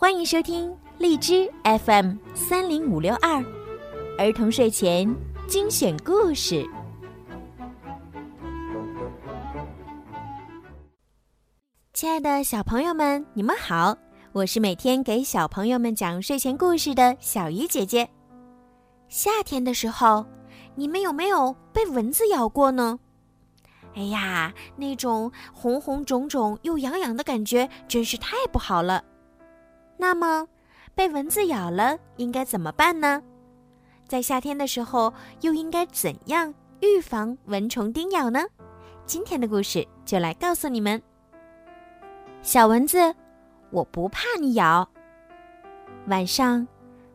欢迎收听荔枝 FM 三零五六二儿童睡前精选故事。亲爱的小朋友们，你们好！我是每天给小朋友们讲睡前故事的小鱼姐姐。夏天的时候，你们有没有被蚊子咬过呢？哎呀，那种红红肿肿又痒痒的感觉真是太不好了。那么，被蚊子咬了应该怎么办呢？在夏天的时候又应该怎样预防蚊虫叮咬呢？今天的故事就来告诉你们。小蚊子，我不怕你咬。晚上，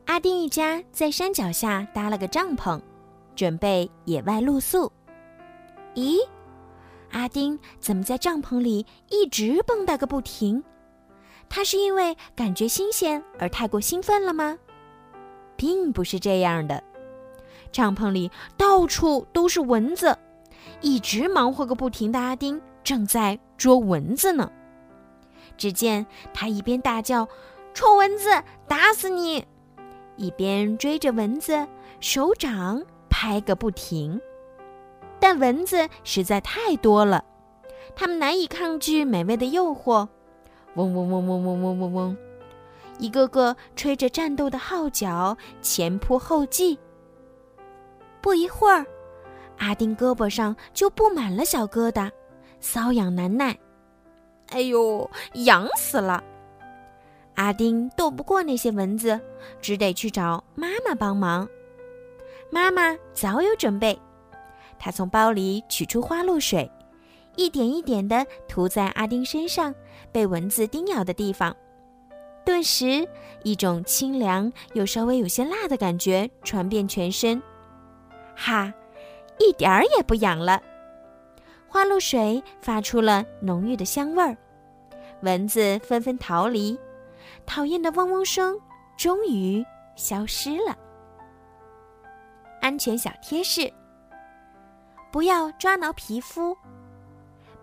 阿丁一家在山脚下搭了个帐篷，准备野外露宿。咦，阿丁怎么在帐篷里一直蹦跶个不停？他是因为感觉新鲜而太过兴奋了吗？并不是这样的，帐篷里到处都是蚊子，一直忙活个不停的阿丁正在捉蚊子呢。只见他一边大叫“臭蚊子，打死你”，一边追着蚊子，手掌拍个不停。但蚊子实在太多了，它们难以抗拒美味的诱惑。嗡嗡嗡嗡嗡嗡嗡嗡，一个个吹着战斗的号角，前仆后继。不一会儿，阿丁胳膊上就布满了小疙瘩，瘙痒难耐。哎呦，痒死了！阿丁斗不过那些蚊子，只得去找妈妈帮忙。妈妈早有准备，她从包里取出花露水。一点一点地涂在阿丁身上被蚊子叮咬的地方，顿时一种清凉又稍微有些辣的感觉传遍全身。哈，一点儿也不痒了。花露水发出了浓郁的香味儿，蚊子纷纷逃离，讨厌的嗡嗡声终于消失了。安全小贴士：不要抓挠皮肤。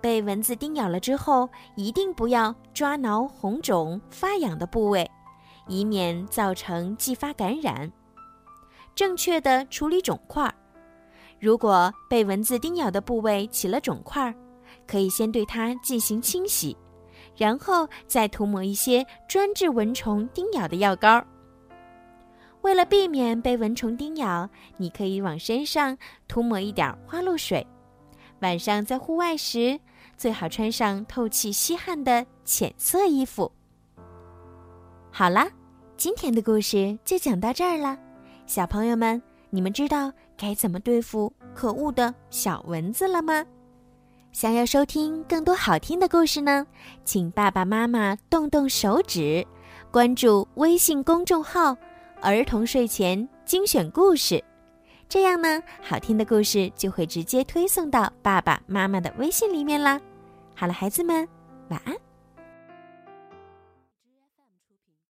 被蚊子叮咬了之后，一定不要抓挠红肿发痒的部位，以免造成继发感染。正确的处理肿块，如果被蚊子叮咬的部位起了肿块，可以先对它进行清洗，然后再涂抹一些专治蚊虫叮咬的药膏。为了避免被蚊虫叮咬，你可以往身上涂抹一点花露水。晚上在户外时，最好穿上透气吸汗的浅色衣服。好啦，今天的故事就讲到这儿了。小朋友们，你们知道该怎么对付可恶的小蚊子了吗？想要收听更多好听的故事呢，请爸爸妈妈动动手指，关注微信公众号“儿童睡前精选故事”。这样呢，好听的故事就会直接推送到爸爸妈妈的微信里面啦。好了，孩子们，晚安。